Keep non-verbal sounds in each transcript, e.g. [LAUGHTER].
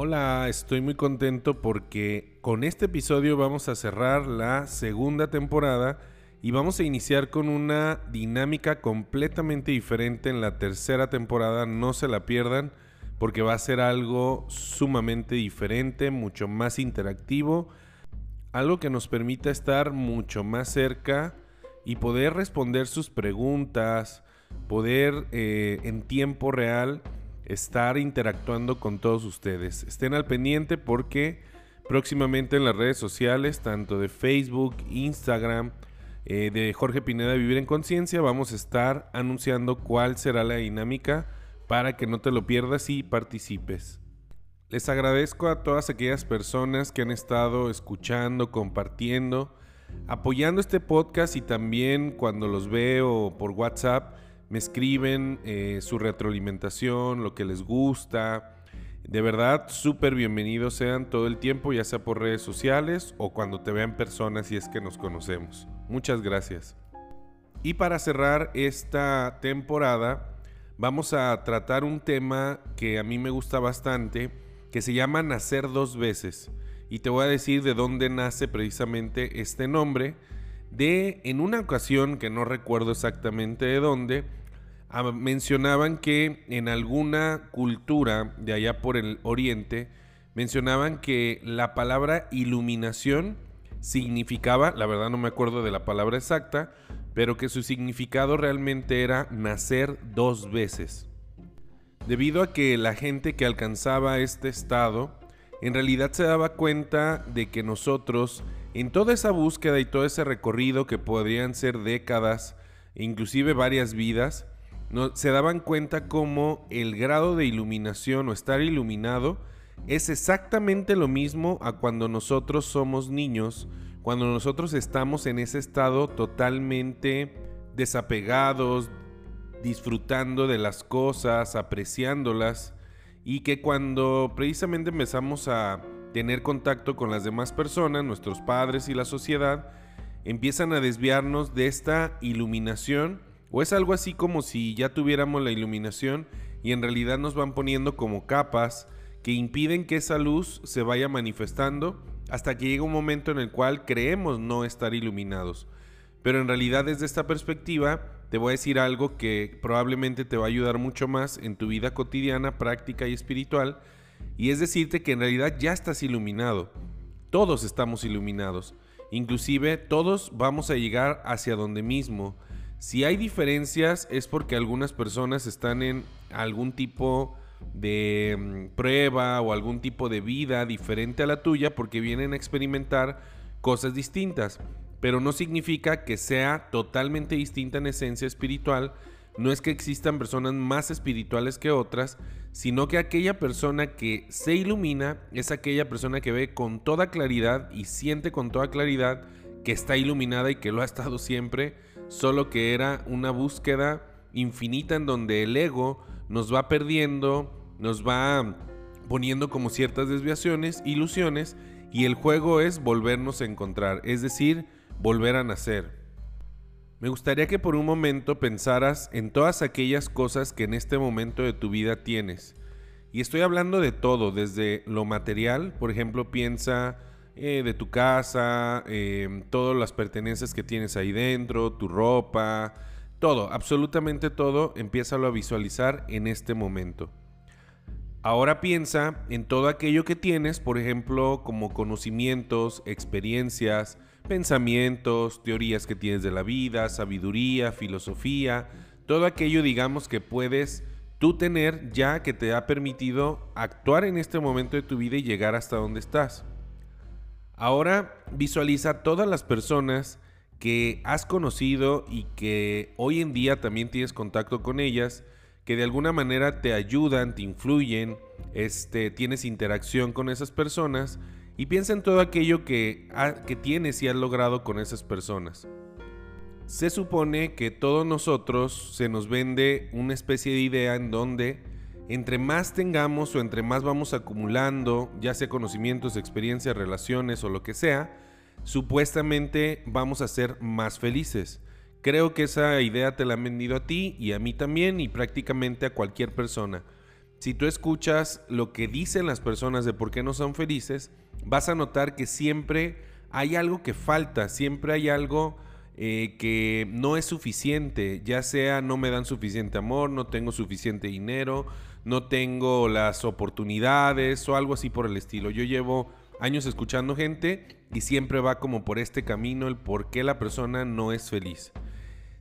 Hola, estoy muy contento porque con este episodio vamos a cerrar la segunda temporada y vamos a iniciar con una dinámica completamente diferente en la tercera temporada. No se la pierdan porque va a ser algo sumamente diferente, mucho más interactivo, algo que nos permita estar mucho más cerca y poder responder sus preguntas, poder eh, en tiempo real estar interactuando con todos ustedes. Estén al pendiente porque próximamente en las redes sociales, tanto de Facebook, Instagram, eh, de Jorge Pineda Vivir en Conciencia, vamos a estar anunciando cuál será la dinámica para que no te lo pierdas y participes. Les agradezco a todas aquellas personas que han estado escuchando, compartiendo, apoyando este podcast y también cuando los veo por WhatsApp me escriben eh, su retroalimentación, lo que les gusta. De verdad, súper bienvenidos sean todo el tiempo, ya sea por redes sociales o cuando te vean personas si es que nos conocemos. Muchas gracias. Y para cerrar esta temporada, vamos a tratar un tema que a mí me gusta bastante, que se llama Nacer dos veces. Y te voy a decir de dónde nace precisamente este nombre. De en una ocasión que no recuerdo exactamente de dónde, mencionaban que en alguna cultura de allá por el oriente, mencionaban que la palabra iluminación significaba, la verdad no me acuerdo de la palabra exacta, pero que su significado realmente era nacer dos veces. Debido a que la gente que alcanzaba este estado, en realidad se daba cuenta de que nosotros, en toda esa búsqueda y todo ese recorrido que podrían ser décadas, inclusive varias vidas, se daban cuenta cómo el grado de iluminación o estar iluminado es exactamente lo mismo a cuando nosotros somos niños, cuando nosotros estamos en ese estado totalmente desapegados, disfrutando de las cosas, apreciándolas, y que cuando precisamente empezamos a tener contacto con las demás personas, nuestros padres y la sociedad, empiezan a desviarnos de esta iluminación o es algo así como si ya tuviéramos la iluminación y en realidad nos van poniendo como capas que impiden que esa luz se vaya manifestando hasta que llega un momento en el cual creemos no estar iluminados. Pero en realidad desde esta perspectiva te voy a decir algo que probablemente te va a ayudar mucho más en tu vida cotidiana, práctica y espiritual, y es decirte que en realidad ya estás iluminado. Todos estamos iluminados. Inclusive todos vamos a llegar hacia donde mismo si hay diferencias es porque algunas personas están en algún tipo de mm, prueba o algún tipo de vida diferente a la tuya porque vienen a experimentar cosas distintas. Pero no significa que sea totalmente distinta en esencia espiritual. No es que existan personas más espirituales que otras, sino que aquella persona que se ilumina es aquella persona que ve con toda claridad y siente con toda claridad que está iluminada y que lo ha estado siempre solo que era una búsqueda infinita en donde el ego nos va perdiendo, nos va poniendo como ciertas desviaciones, ilusiones, y el juego es volvernos a encontrar, es decir, volver a nacer. Me gustaría que por un momento pensaras en todas aquellas cosas que en este momento de tu vida tienes. Y estoy hablando de todo, desde lo material, por ejemplo, piensa eh, de tu casa, em, todas las pertenencias que tienes ahí dentro, tu ropa, todo, absolutamente todo, empieza a visualizar en este momento. Ahora piensa en todo aquello que tienes, por ejemplo, como conocimientos, experiencias, pensamientos, teorías que tienes de la vida, sabiduría, filosofía, todo aquello digamos que puedes tú tener ya que te ha permitido actuar en este momento de tu vida y llegar hasta donde estás. Ahora visualiza todas las personas que has conocido y que hoy en día también tienes contacto con ellas, que de alguna manera te ayudan, te influyen, este, tienes interacción con esas personas y piensa en todo aquello que, que tienes y has logrado con esas personas. Se supone que todos nosotros se nos vende una especie de idea en donde entre más tengamos o entre más vamos acumulando, ya sea conocimientos, experiencias, relaciones o lo que sea, supuestamente vamos a ser más felices. Creo que esa idea te la han vendido a ti y a mí también y prácticamente a cualquier persona. si tú escuchas lo que dicen las personas de por qué no son felices, vas a notar que siempre hay algo que falta, siempre hay algo eh, que no es suficiente, ya sea no me dan suficiente amor, no tengo suficiente dinero, no tengo las oportunidades o algo así por el estilo. Yo llevo años escuchando gente y siempre va como por este camino el por qué la persona no es feliz.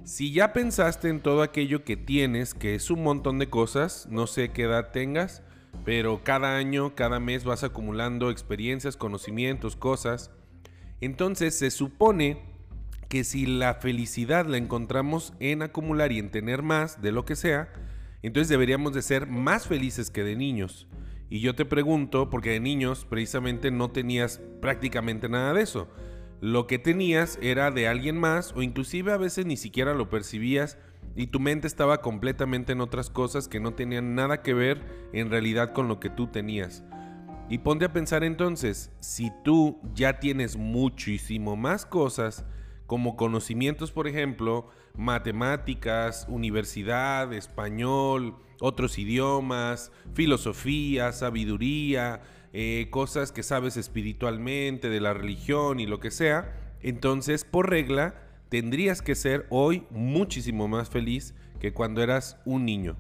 Si ya pensaste en todo aquello que tienes, que es un montón de cosas, no sé qué edad tengas, pero cada año, cada mes vas acumulando experiencias, conocimientos, cosas, entonces se supone que si la felicidad la encontramos en acumular y en tener más de lo que sea, entonces deberíamos de ser más felices que de niños. Y yo te pregunto, porque de niños precisamente no tenías prácticamente nada de eso. Lo que tenías era de alguien más o inclusive a veces ni siquiera lo percibías y tu mente estaba completamente en otras cosas que no tenían nada que ver en realidad con lo que tú tenías. Y ponte a pensar entonces, si tú ya tienes muchísimo más cosas, como conocimientos, por ejemplo, matemáticas, universidad, español, otros idiomas, filosofía, sabiduría, eh, cosas que sabes espiritualmente, de la religión y lo que sea, entonces por regla tendrías que ser hoy muchísimo más feliz que cuando eras un niño.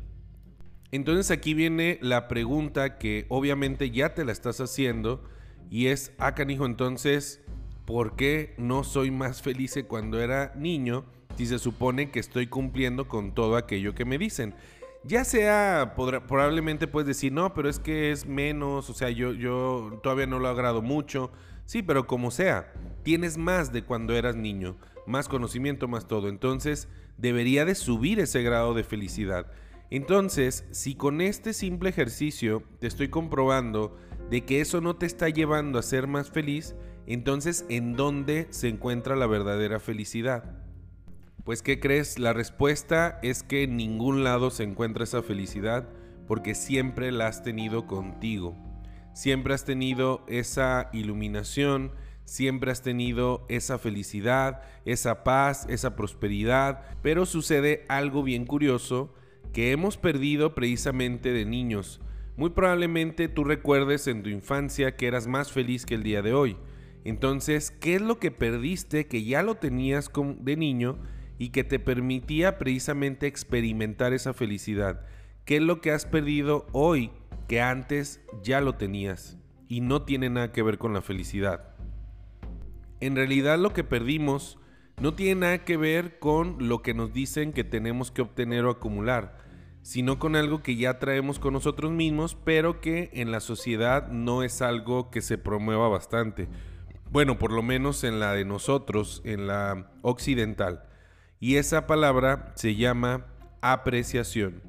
Entonces aquí viene la pregunta que obviamente ya te la estás haciendo y es, ah canijo, entonces, ¿por qué no soy más feliz que cuando era niño si se supone que estoy cumpliendo con todo aquello que me dicen? Ya sea, probablemente puedes decir, no, pero es que es menos, o sea, yo, yo todavía no lo agrado mucho. Sí, pero como sea, tienes más de cuando eras niño, más conocimiento, más todo. Entonces, debería de subir ese grado de felicidad. Entonces, si con este simple ejercicio te estoy comprobando de que eso no te está llevando a ser más feliz, entonces, ¿en dónde se encuentra la verdadera felicidad? Pues, ¿qué crees? La respuesta es que en ningún lado se encuentra esa felicidad porque siempre la has tenido contigo. Siempre has tenido esa iluminación, siempre has tenido esa felicidad, esa paz, esa prosperidad, pero sucede algo bien curioso que hemos perdido precisamente de niños. Muy probablemente tú recuerdes en tu infancia que eras más feliz que el día de hoy. Entonces, ¿qué es lo que perdiste que ya lo tenías de niño y que te permitía precisamente experimentar esa felicidad. ¿Qué es lo que has perdido hoy que antes ya lo tenías y no tiene nada que ver con la felicidad? En realidad lo que perdimos no tiene nada que ver con lo que nos dicen que tenemos que obtener o acumular, sino con algo que ya traemos con nosotros mismos, pero que en la sociedad no es algo que se promueva bastante. Bueno, por lo menos en la de nosotros, en la occidental. Y esa palabra se llama apreciación.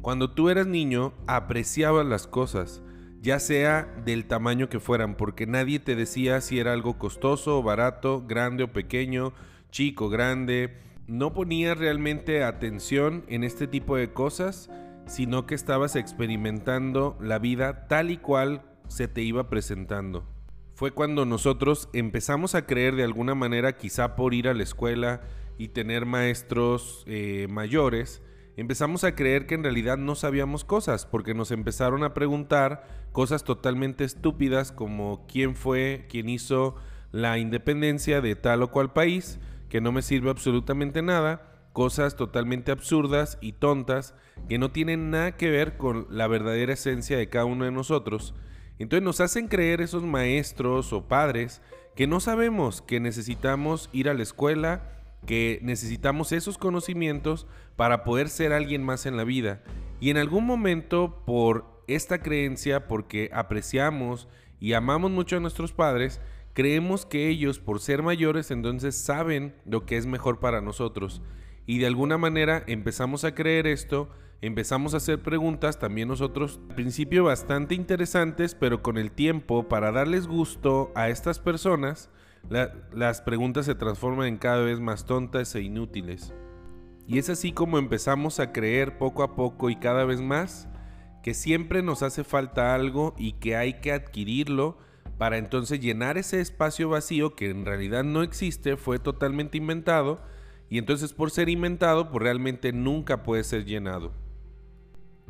Cuando tú eras niño, apreciabas las cosas, ya sea del tamaño que fueran, porque nadie te decía si era algo costoso o barato, grande o pequeño, chico, grande. No ponías realmente atención en este tipo de cosas, sino que estabas experimentando la vida tal y cual se te iba presentando. Fue cuando nosotros empezamos a creer de alguna manera, quizá por ir a la escuela, y tener maestros eh, mayores, empezamos a creer que en realidad no sabíamos cosas, porque nos empezaron a preguntar cosas totalmente estúpidas como quién fue, quién hizo la independencia de tal o cual país, que no me sirve absolutamente nada, cosas totalmente absurdas y tontas que no tienen nada que ver con la verdadera esencia de cada uno de nosotros. Entonces nos hacen creer esos maestros o padres que no sabemos que necesitamos ir a la escuela, que necesitamos esos conocimientos para poder ser alguien más en la vida. Y en algún momento, por esta creencia, porque apreciamos y amamos mucho a nuestros padres, creemos que ellos, por ser mayores, entonces saben lo que es mejor para nosotros. Y de alguna manera empezamos a creer esto, empezamos a hacer preguntas, también nosotros, al principio bastante interesantes, pero con el tiempo, para darles gusto a estas personas, las preguntas se transforman en cada vez más tontas e inútiles. Y es así como empezamos a creer poco a poco y cada vez más que siempre nos hace falta algo y que hay que adquirirlo para entonces llenar ese espacio vacío que en realidad no existe, fue totalmente inventado y entonces por ser inventado pues realmente nunca puede ser llenado.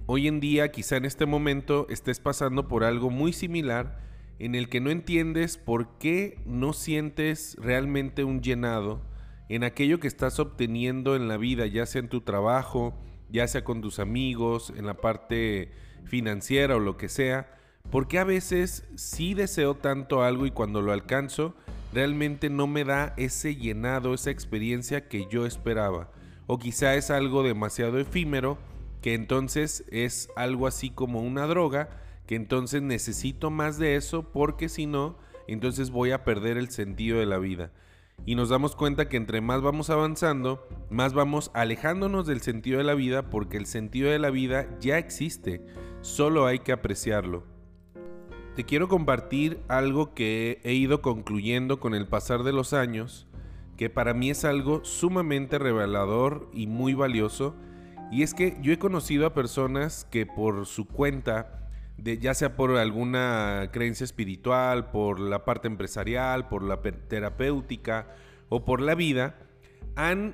hoy en día, quizá en este momento, estés pasando por algo muy similar en el que no entiendes por qué no sientes realmente un llenado en aquello que estás obteniendo en la vida, ya sea en tu trabajo, ya sea con tus amigos, en la parte financiera o lo que sea, porque a veces sí deseo tanto algo y cuando lo alcanzo, realmente no me da ese llenado, esa experiencia que yo esperaba. O quizá es algo demasiado efímero, que entonces es algo así como una droga, que entonces necesito más de eso porque si no, entonces voy a perder el sentido de la vida. Y nos damos cuenta que entre más vamos avanzando, más vamos alejándonos del sentido de la vida porque el sentido de la vida ya existe, solo hay que apreciarlo. Te quiero compartir algo que he ido concluyendo con el pasar de los años, que para mí es algo sumamente revelador y muy valioso, y es que yo he conocido a personas que por su cuenta, ya sea por alguna creencia espiritual, por la parte empresarial, por la terapéutica o por la vida,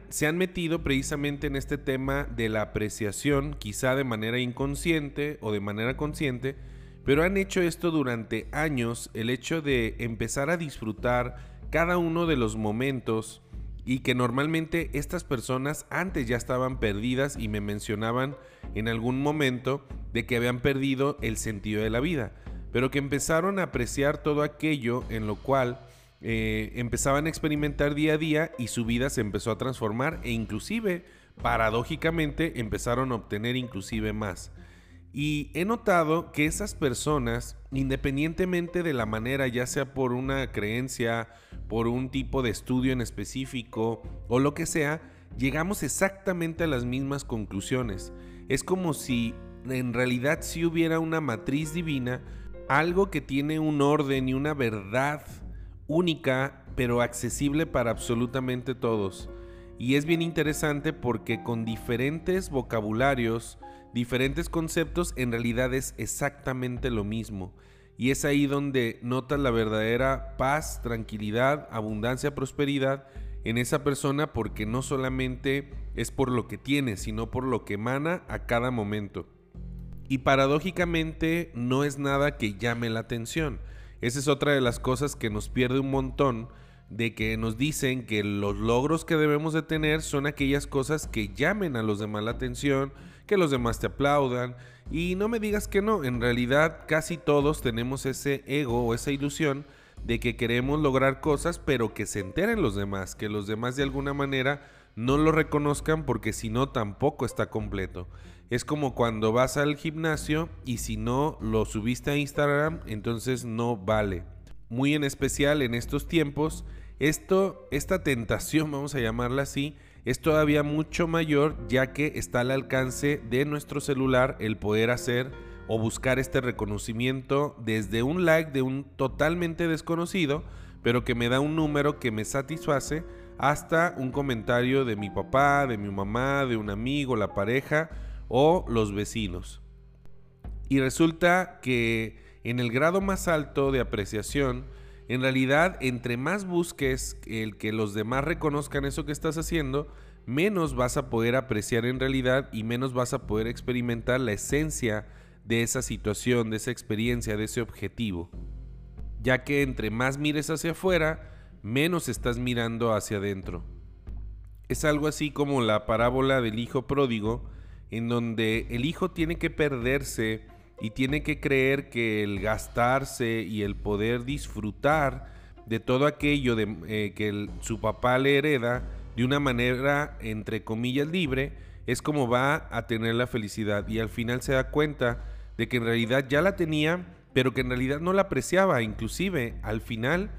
se han metido precisamente en este tema de la apreciación, quizá de manera inconsciente o de manera consciente, pero han hecho esto durante años, el hecho de empezar a disfrutar cada uno de los momentos y que normalmente estas personas antes ya estaban perdidas y me mencionaban en algún momento de que habían perdido el sentido de la vida, pero que empezaron a apreciar todo aquello en lo cual eh, empezaban a experimentar día a día y su vida se empezó a transformar e inclusive, paradójicamente, empezaron a obtener inclusive más. Y he notado que esas personas, independientemente de la manera, ya sea por una creencia, por un tipo de estudio en específico o lo que sea, llegamos exactamente a las mismas conclusiones. Es como si en realidad si hubiera una matriz divina, algo que tiene un orden y una verdad única, pero accesible para absolutamente todos. Y es bien interesante porque con diferentes vocabularios, diferentes conceptos, en realidad es exactamente lo mismo. Y es ahí donde notas la verdadera paz, tranquilidad, abundancia, prosperidad en esa persona porque no solamente es por lo que tiene, sino por lo que emana a cada momento. Y paradójicamente no es nada que llame la atención. Esa es otra de las cosas que nos pierde un montón de que nos dicen que los logros que debemos de tener son aquellas cosas que llamen a los demás la atención, que los demás te aplaudan. Y no me digas que no, en realidad casi todos tenemos ese ego o esa ilusión de que queremos lograr cosas, pero que se enteren los demás, que los demás de alguna manera no lo reconozcan porque si no tampoco está completo. Es como cuando vas al gimnasio y si no lo subiste a Instagram, entonces no vale. Muy en especial en estos tiempos, esto, esta tentación, [LAUGHS] vamos a llamarla así, es todavía mucho mayor ya que está al alcance de nuestro celular el poder hacer o buscar este reconocimiento desde un like de un totalmente desconocido, pero que me da un número que me satisface, hasta un comentario de mi papá, de mi mamá, de un amigo, la pareja o los vecinos. Y resulta que en el grado más alto de apreciación, en realidad, entre más busques el que los demás reconozcan eso que estás haciendo, menos vas a poder apreciar en realidad y menos vas a poder experimentar la esencia de esa situación, de esa experiencia, de ese objetivo. Ya que entre más mires hacia afuera, menos estás mirando hacia adentro. Es algo así como la parábola del hijo pródigo, en donde el hijo tiene que perderse y tiene que creer que el gastarse y el poder disfrutar de todo aquello eh, que su papá le hereda de una manera entre comillas libre es como va a tener la felicidad. Y al final se da cuenta de que en realidad ya la tenía pero que en realidad no la apreciaba. Inclusive al final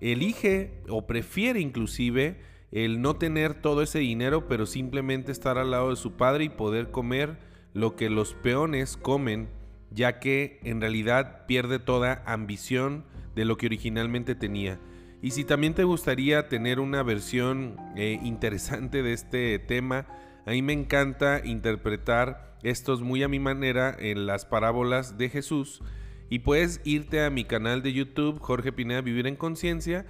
elige o prefiere inclusive el no tener todo ese dinero pero simplemente estar al lado de su padre y poder comer lo que los peones comen ya que en realidad pierde toda ambición de lo que originalmente tenía. Y si también te gustaría tener una versión eh, interesante de este tema, a mí me encanta interpretar estos muy a mi manera en las parábolas de Jesús. Y puedes irte a mi canal de YouTube, Jorge Pineda Vivir en Conciencia,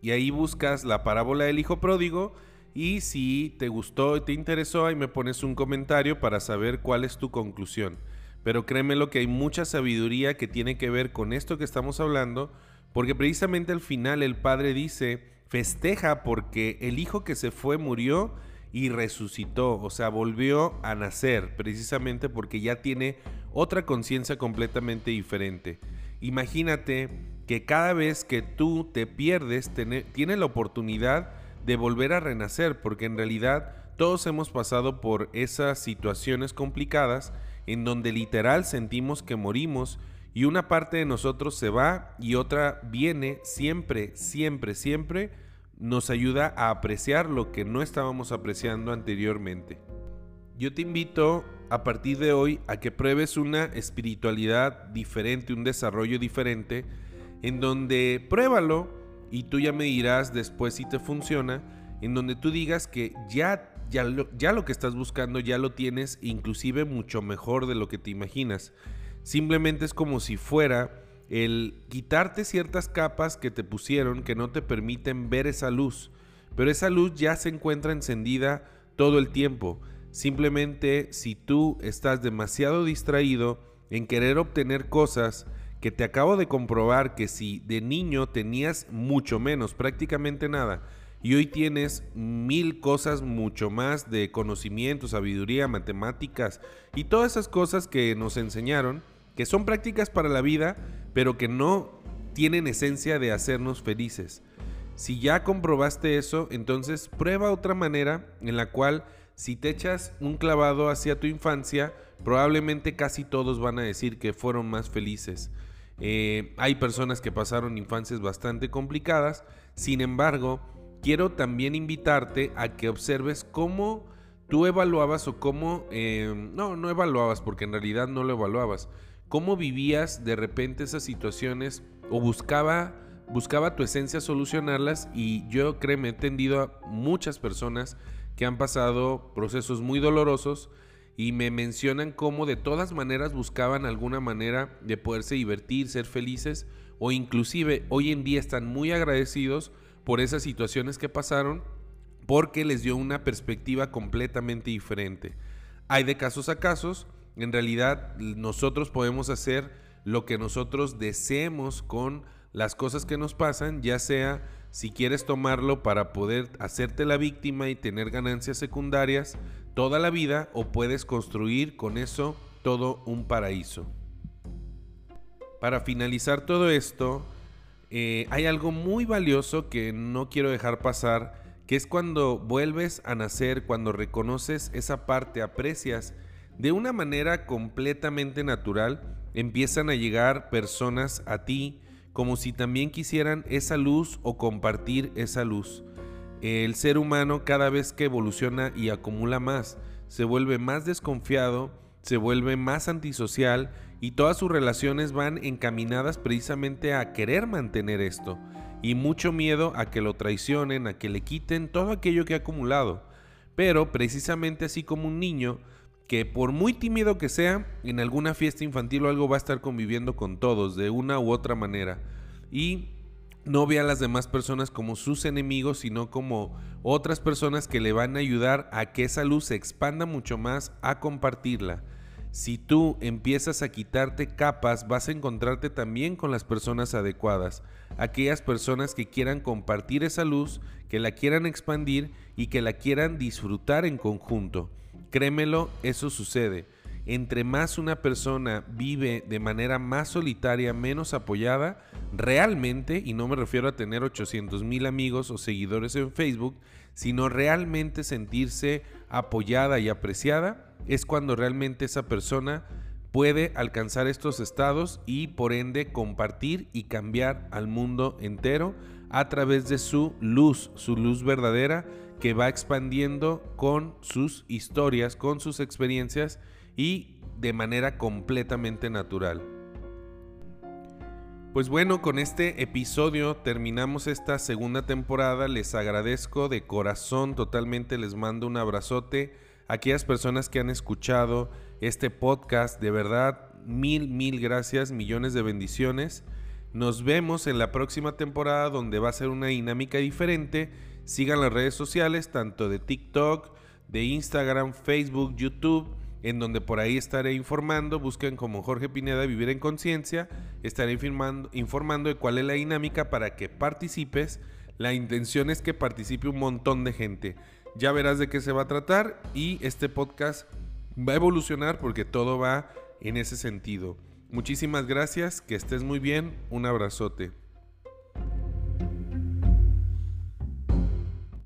y ahí buscas la parábola del Hijo Pródigo Y si te gustó y te interesó, ahí me pones un comentario para saber cuál es tu conclusión. Pero créeme lo que hay mucha sabiduría que tiene que ver con esto que estamos hablando, porque precisamente al final el Padre dice, festeja porque el hijo que se fue murió y resucitó, o sea, volvió a nacer, precisamente porque ya tiene otra conciencia completamente diferente. Imagínate que cada vez que tú te pierdes, tienes la oportunidad de volver a renacer, porque en realidad todos hemos pasado por esas situaciones complicadas en donde literal sentimos que morimos y una parte de nosotros se va y otra viene siempre, siempre, siempre nos ayuda a apreciar lo que no estábamos apreciando anteriormente. Yo te invito a partir de hoy a que pruebes una espiritualidad diferente, un desarrollo diferente, en donde pruébalo y tú ya me dirás después si te funciona, en donde tú digas que ya, ya, lo, ya lo que estás buscando ya lo tienes, inclusive mucho mejor de lo que te imaginas. Simplemente es como si fuera el quitarte ciertas capas que te pusieron que no te permiten ver esa luz, pero esa luz ya se encuentra encendida todo el tiempo. Simplemente si tú estás demasiado distraído en querer obtener cosas que te acabo de comprobar que si de niño tenías mucho menos, prácticamente nada, y hoy tienes mil cosas mucho más de conocimiento, sabiduría, matemáticas y todas esas cosas que nos enseñaron, que son prácticas para la vida, pero que no tienen esencia de hacernos felices. Si ya comprobaste eso, entonces prueba otra manera en la cual si te echas un clavado hacia tu infancia, probablemente casi todos van a decir que fueron más felices. Eh, hay personas que pasaron infancias bastante complicadas, sin embargo, quiero también invitarte a que observes cómo tú evaluabas o cómo, eh, no, no evaluabas porque en realidad no lo evaluabas, ¿Cómo vivías de repente esas situaciones o buscaba, buscaba tu esencia solucionarlas? Y yo créeme, he entendido a muchas personas que han pasado procesos muy dolorosos y me mencionan cómo de todas maneras buscaban alguna manera de poderse divertir, ser felices o inclusive hoy en día están muy agradecidos por esas situaciones que pasaron porque les dio una perspectiva completamente diferente. Hay de casos a casos, en realidad nosotros podemos hacer lo que nosotros deseemos con las cosas que nos pasan, ya sea si quieres tomarlo para poder hacerte la víctima y tener ganancias secundarias toda la vida o puedes construir con eso todo un paraíso. Para finalizar todo esto, eh, hay algo muy valioso que no quiero dejar pasar, que es cuando vuelves a nacer, cuando reconoces esa parte, aprecias de una manera completamente natural empiezan a llegar personas a ti como si también quisieran esa luz o compartir esa luz. El ser humano cada vez que evoluciona y acumula más, se vuelve más desconfiado, se vuelve más antisocial y todas sus relaciones van encaminadas precisamente a querer mantener esto y mucho miedo a que lo traicionen, a que le quiten todo aquello que ha acumulado. Pero precisamente así como un niño que por muy tímido que sea, en alguna fiesta infantil o algo va a estar conviviendo con todos de una u otra manera. Y no ve a las demás personas como sus enemigos, sino como otras personas que le van a ayudar a que esa luz se expanda mucho más, a compartirla. Si tú empiezas a quitarte capas, vas a encontrarte también con las personas adecuadas, aquellas personas que quieran compartir esa luz, que la quieran expandir y que la quieran disfrutar en conjunto. Créemelo, eso sucede. Entre más una persona vive de manera más solitaria, menos apoyada, realmente, y no me refiero a tener 800 mil amigos o seguidores en Facebook, sino realmente sentirse apoyada y apreciada, es cuando realmente esa persona puede alcanzar estos estados y por ende compartir y cambiar al mundo entero a través de su luz, su luz verdadera que va expandiendo con sus historias, con sus experiencias y de manera completamente natural. Pues bueno, con este episodio terminamos esta segunda temporada. Les agradezco de corazón, totalmente les mando un abrazote a aquellas personas que han escuchado este podcast. De verdad, mil, mil gracias, millones de bendiciones. Nos vemos en la próxima temporada donde va a ser una dinámica diferente Sigan las redes sociales, tanto de TikTok, de Instagram, Facebook, YouTube, en donde por ahí estaré informando. Busquen como Jorge Pineda Vivir en Conciencia. Estaré informando, informando de cuál es la dinámica para que participes. La intención es que participe un montón de gente. Ya verás de qué se va a tratar y este podcast va a evolucionar porque todo va en ese sentido. Muchísimas gracias, que estés muy bien, un abrazote.